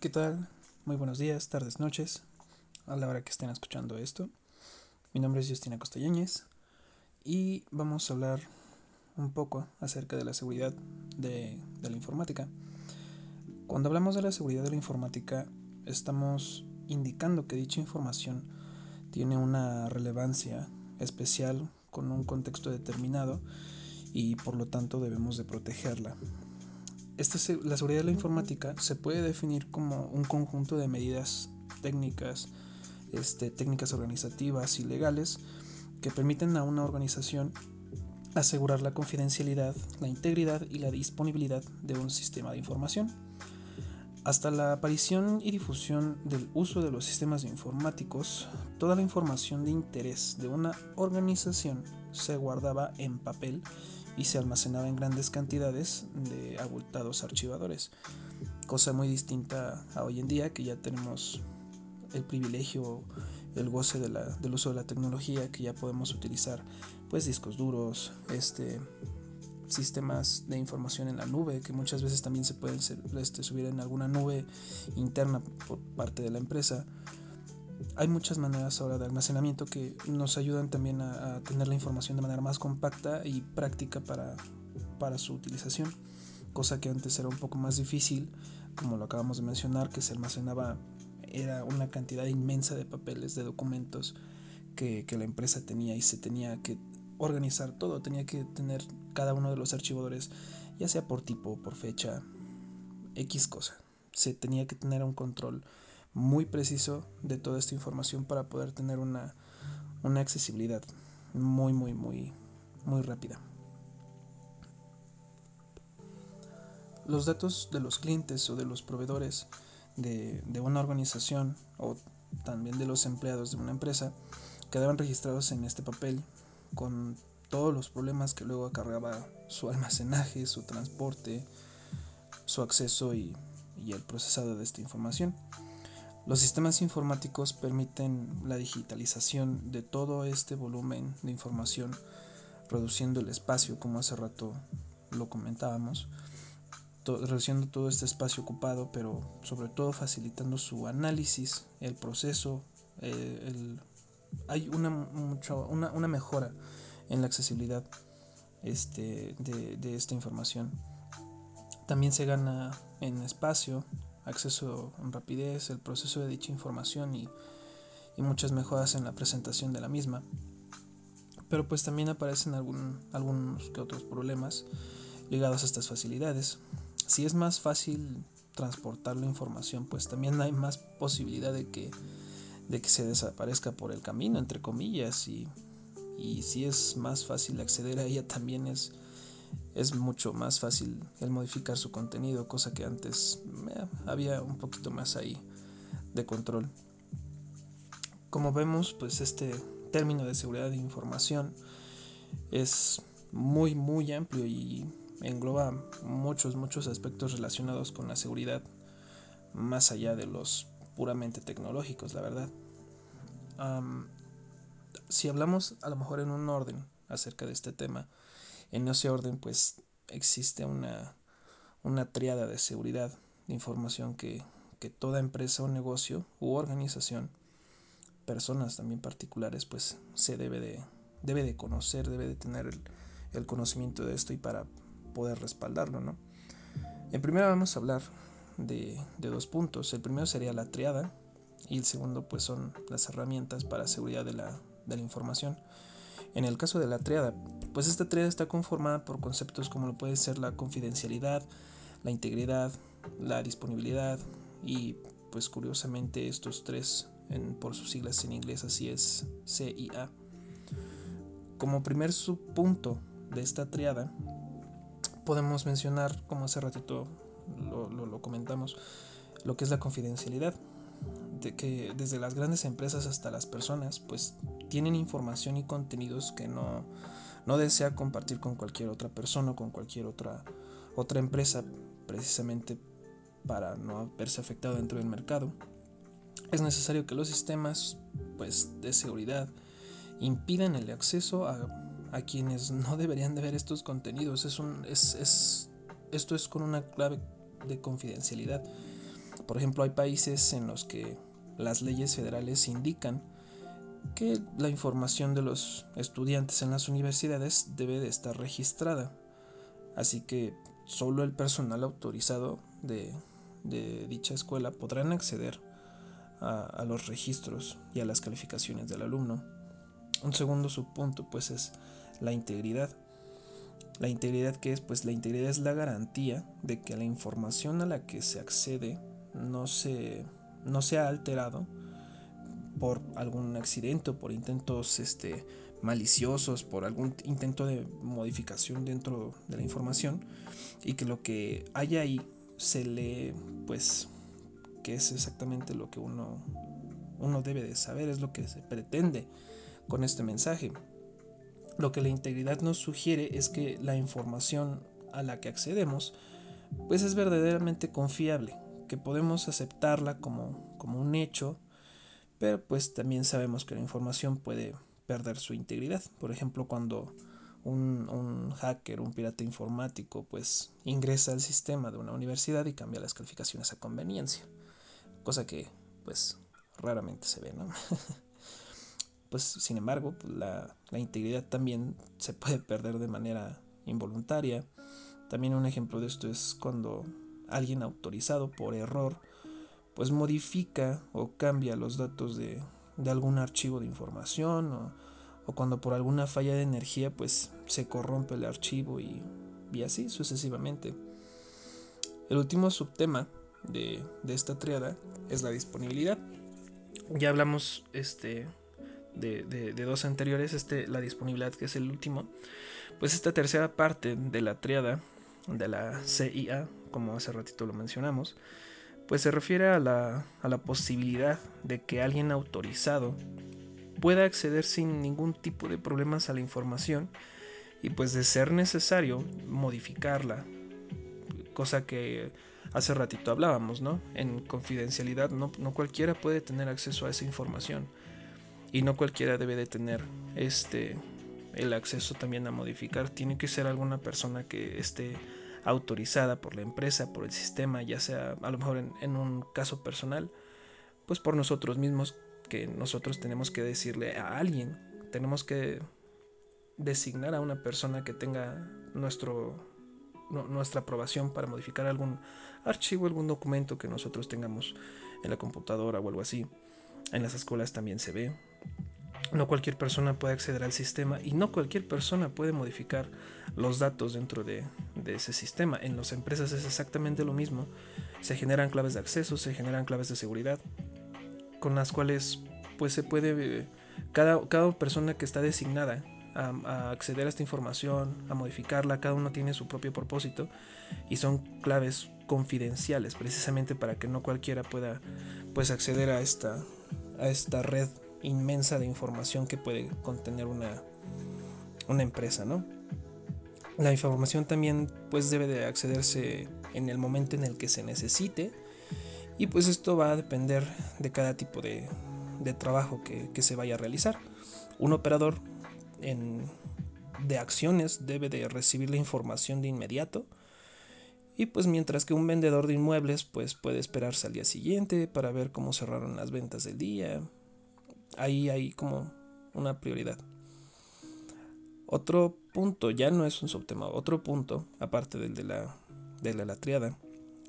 ¿Qué tal? Muy buenos días, tardes, noches, a la hora que estén escuchando esto. Mi nombre es Justina Costelléñez y vamos a hablar un poco acerca de la seguridad de, de, la informática. Cuando hablamos de la seguridad de la informática, estamos indicando que dicha información tiene una relevancia especial con un contexto determinado y por lo tanto debemos de protegerla esta, la seguridad de la informática se puede definir como un conjunto de medidas técnicas, este, técnicas organizativas y legales que permiten a una organización asegurar la confidencialidad, la integridad y la disponibilidad de un sistema de información. Hasta la aparición y difusión del uso de los sistemas informáticos, toda la información de interés de una organización se guardaba en papel y se almacenaba en grandes cantidades de abultados archivadores, cosa muy distinta a hoy en día que ya tenemos el privilegio, el goce del uso de la tecnología, que ya podemos utilizar pues discos duros, este sistemas de información en la nube que muchas veces también se pueden este, subir en alguna nube interna por parte de la empresa hay muchas maneras ahora de almacenamiento que nos ayudan también a, tener la información de manera más compacta y práctica para, para su utilización, cosa que antes era un poco más difícil, como lo acabamos de mencionar, que se almacenaba, era una cantidad inmensa de papeles, de documentos que, que la empresa tenía y se tenía que organizar todo, tenía que tener cada uno de los archivadores, ya sea por tipo, por fecha, X cosa. Se tenía que tener un control muy preciso de toda esta información para poder tener una, una accesibilidad muy, muy, muy, muy rápida. Los datos de los clientes o de los proveedores de, de una organización o también de los empleados de una empresa quedaban registrados en este papel con todos los problemas que luego acarreaba su almacenaje, su transporte, su acceso y, y el procesado de esta información. Los sistemas informáticos permiten la digitalización de todo este volumen de información, reduciendo el espacio, como hace rato lo comentábamos, reduciendo todo este espacio ocupado, pero sobre todo facilitando su análisis, el proceso, eh, hay una, mucho, una, una, mejora en la accesibilidad este, de, de esta información. También se gana en espacio, acceso en rapidez, el proceso de dicha información y, y, muchas mejoras en la presentación de la misma. Pero pues también aparecen algún, algunos que otros problemas ligados a estas facilidades. Si es más fácil transportar la información, pues también hay más posibilidad de que, de que se desaparezca por el camino, entre comillas, y, y si es más fácil acceder a ella, también es es mucho más fácil el modificar su contenido, cosa que antes eh, había un poquito más ahí de control. Como vemos, pues este término de seguridad de información es muy muy amplio y engloba muchos muchos aspectos relacionados con la seguridad más allá de los puramente tecnológicos, la verdad. Si hablamos a lo mejor en un orden acerca de este tema, en ese orden, pues existe una, una triada de seguridad de información que, que toda empresa o negocio u organización, personas también particulares, pues se debe de, debe de conocer, debe de tener el, el conocimiento de esto y para poder respaldarlo, ¿no? En primero vamos a hablar de, de, dos puntos. El primero sería la triada y el segundo pues son las herramientas para seguridad de la, de la información. En el caso de la triada, pues esta triada está conformada por conceptos como lo puede ser la confidencialidad, la integridad, la disponibilidad y pues curiosamente estos tres por sus siglas en inglés así es CIA. Como primer subpunto de esta triada podemos mencionar, como hace ratito lo, lo, lo comentamos, lo que es la confidencialidad de que desde las grandes empresas hasta las personas pues tienen información y contenidos que no, no desea compartir con cualquier otra persona o con cualquier otra, otra empresa precisamente para no verse afectado dentro del mercado. Es necesario que los sistemas pues, de seguridad impidan el acceso a, a quienes no deberían de ver estos contenidos. Es un, es, es, esto es con una clave de confidencialidad Por ejemplo, hay países en los que las leyes federales indican que la información de los estudiantes en las universidades debe de estar registrada. Así que solo el personal autorizado de, dicha escuela podrán acceder a, los registros y a las calificaciones del alumno. Un segundo subpunto pues es la integridad. La integridad que es pues la integridad es la garantía de que la información a la que se accede no se no se ha alterado por algún accidente o por intentos este, maliciosos, por algún intento de modificación dentro de la información y que lo que hay ahí se lee pues que es exactamente lo que uno, uno debe de saber, es lo que se pretende con este mensaje. Lo que la integridad nos sugiere es que la información a la que accedemos pues es verdaderamente confiable, que podemos aceptarla como, como un hecho pero pues también sabemos que la información puede perder su integridad. Por ejemplo, cuando un, hacker, un pirata informático, pues ingresa al sistema de una universidad y cambia las calificaciones a conveniencia. Cosa que pues raramente se ve, ¿no? pues sin embargo, pues, la, la integridad también se puede perder de manera involuntaria. También un ejemplo de esto es cuando alguien autorizado por error pues modifica o cambia los datos de, algún archivo de información o, cuando por alguna falla de energía pues se corrompe el archivo y, así sucesivamente. El último subtema de, esta triada es la disponibilidad. Ya hablamos este, de, de, dos anteriores, este, la disponibilidad que es el último. Pues esta tercera parte de la triada de la CIA, como hace ratito lo mencionamos, pues se refiere a la, posibilidad de que alguien autorizado pueda acceder sin ningún tipo de problemas a la información y pues de ser necesario modificarla, cosa que hace ratito hablábamos, ¿no? En confidencialidad no, no, cualquiera puede tener acceso a esa información y no cualquiera debe de tener este el acceso también a modificar, tiene que ser alguna persona que esté autorizada por la empresa, por el sistema, ya sea a lo mejor en, un caso personal, pues por nosotros mismos, que nosotros tenemos que decirle a alguien, tenemos que designar a una persona que tenga nuestro, nuestra aprobación para modificar algún archivo, algún documento que nosotros tengamos en la computadora o algo así. En las escuelas también se ve. No cualquier persona puede acceder al sistema y no cualquier persona puede modificar los datos dentro de, ese sistema. En las empresas es exactamente lo mismo. Se generan claves de acceso, se generan claves de seguridad, con las cuales pues se puede, cada, cada persona que está designada a, acceder a esta información, a modificarla, cada uno tiene su propio propósito y son claves confidenciales precisamente para que no cualquiera pueda pues acceder a esta, a esta red inmensa de información que puede contener una, una empresa, ¿no? La información también pues debe de accederse en el momento en el que se necesite y pues esto va a depender de cada tipo de, trabajo que, se vaya a realizar. Un operador de acciones debe de recibir la información de inmediato y pues mientras que un vendedor de inmuebles pues puede esperarse al día siguiente para ver cómo cerraron las ventas del día, ahí hay como una prioridad. Otro punto, ya no es un subtema, otro punto, aparte del de la, de la, triada,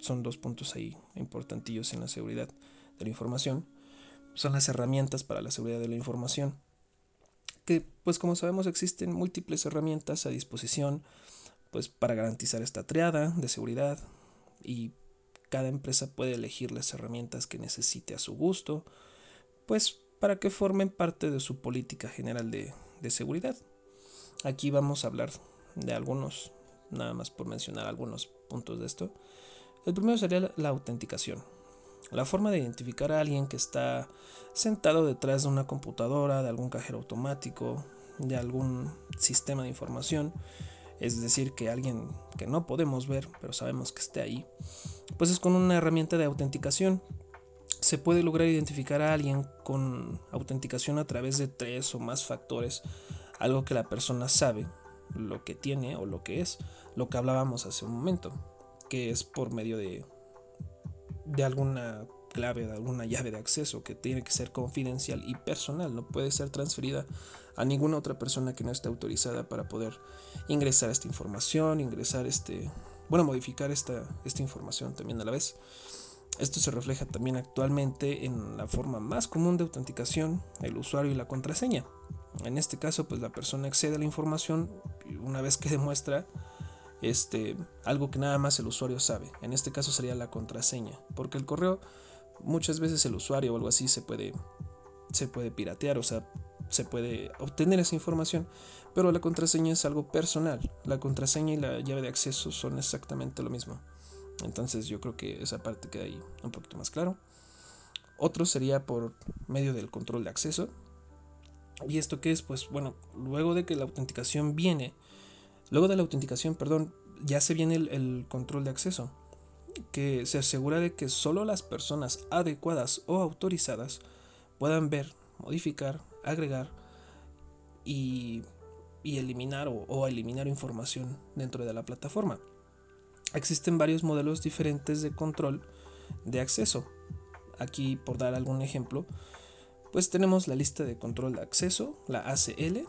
son dos puntos ahí importantillos en la seguridad de la información, son las herramientas para la seguridad de la información. Que pues como sabemos existen múltiples herramientas a disposición pues para garantizar esta triada de seguridad y cada empresa puede elegir las herramientas que necesite a su gusto, pues para que formen parte de su política general de, seguridad. Aquí vamos a hablar de algunos, nada más por mencionar algunos puntos de esto. El primero sería la autenticación. La forma de identificar a alguien que está sentado detrás de una computadora, de algún cajero automático, de algún sistema de información, es decir, que alguien que no podemos ver, pero sabemos que esté ahí, pues es con una herramienta de autenticación se puede lograr identificar a alguien con autenticación a través de tres o más factores, algo que la persona sabe, lo que tiene o lo que es, lo que hablábamos hace un momento, que es por medio de, de alguna clave, de alguna llave de acceso que tiene que ser confidencial y personal, no puede ser transferida a ninguna otra persona que no esté autorizada para poder ingresar esta información, ingresar este, bueno, modificar esta, esta información también a la vez. Esto se refleja también actualmente en la forma más común de autenticación, el usuario y la contraseña. En este caso, pues la persona accede a la información una vez que demuestra este, algo que nada más el usuario sabe. En este caso sería la contraseña, porque el correo muchas veces el usuario o algo así se puede se puede piratear, o sea, se puede obtener esa información, pero la contraseña es algo personal. La contraseña y la llave de acceso son exactamente lo mismo. Entonces yo creo que esa parte queda ahí un poquito más claro. Otro sería por medio del control de acceso. ¿Y esto qué es? Pues bueno, luego de que la autenticación viene, luego de la autenticación, perdón, ya se viene el, el control de acceso, que se asegura de que solo las personas adecuadas o autorizadas puedan ver, modificar, agregar y, y eliminar o, o eliminar información dentro de la plataforma. Existen varios modelos diferentes de control de acceso. Aquí, por dar algún ejemplo, pues tenemos la lista de control de acceso, la ACL,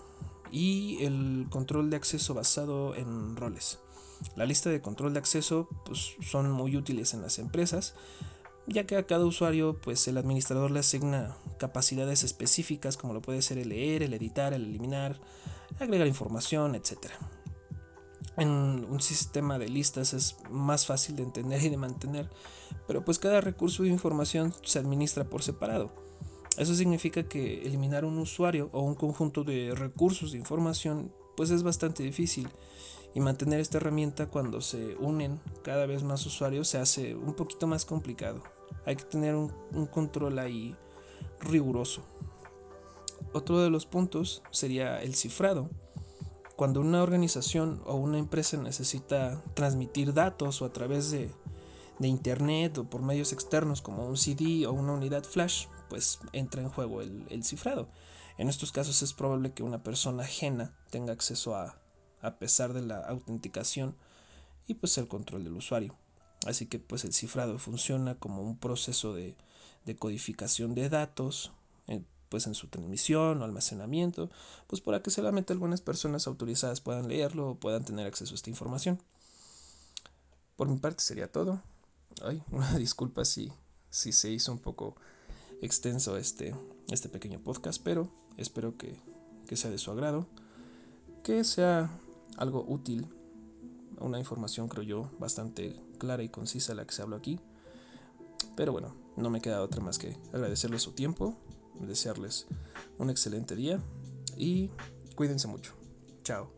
y el control de acceso basado en roles. La lista de control de acceso pues, son muy útiles en las empresas, ya que a cada usuario pues, el administrador le asigna capacidades específicas como lo puede ser el leer, el editar, el eliminar, agregar información, etc. En un sistema de listas es más fácil de entender y de mantener, pero pues cada recurso de información se administra por separado. Eso significa que eliminar un usuario o un conjunto de recursos de información pues es bastante difícil y mantener esta herramienta cuando se unen cada vez más usuarios se hace un poquito más complicado. Hay que tener un, control ahí riguroso. Otro de los puntos sería el cifrado. Cuando una organización o una empresa necesita transmitir datos o a través de, de internet o por medios externos como un CD o una unidad flash, pues entra en juego el, el cifrado. En estos casos es probable que una persona ajena tenga acceso a, a pesar de la autenticación y pues el control del usuario. Así que pues el cifrado funciona como un proceso de, de codificación de datos, eh, pues en su transmisión o almacenamiento, pues para que solamente algunas personas autorizadas puedan leerlo o puedan tener acceso a esta información. Por mi parte sería todo. Ay, una disculpa si, si se hizo un poco extenso este, este pequeño podcast, pero espero que, que sea de su agrado, que sea algo útil, una información creo yo bastante clara y concisa la que se habló aquí. Pero bueno, no me queda otra más que agradecerles su tiempo, desearles un excelente día y cuídense mucho. Chao.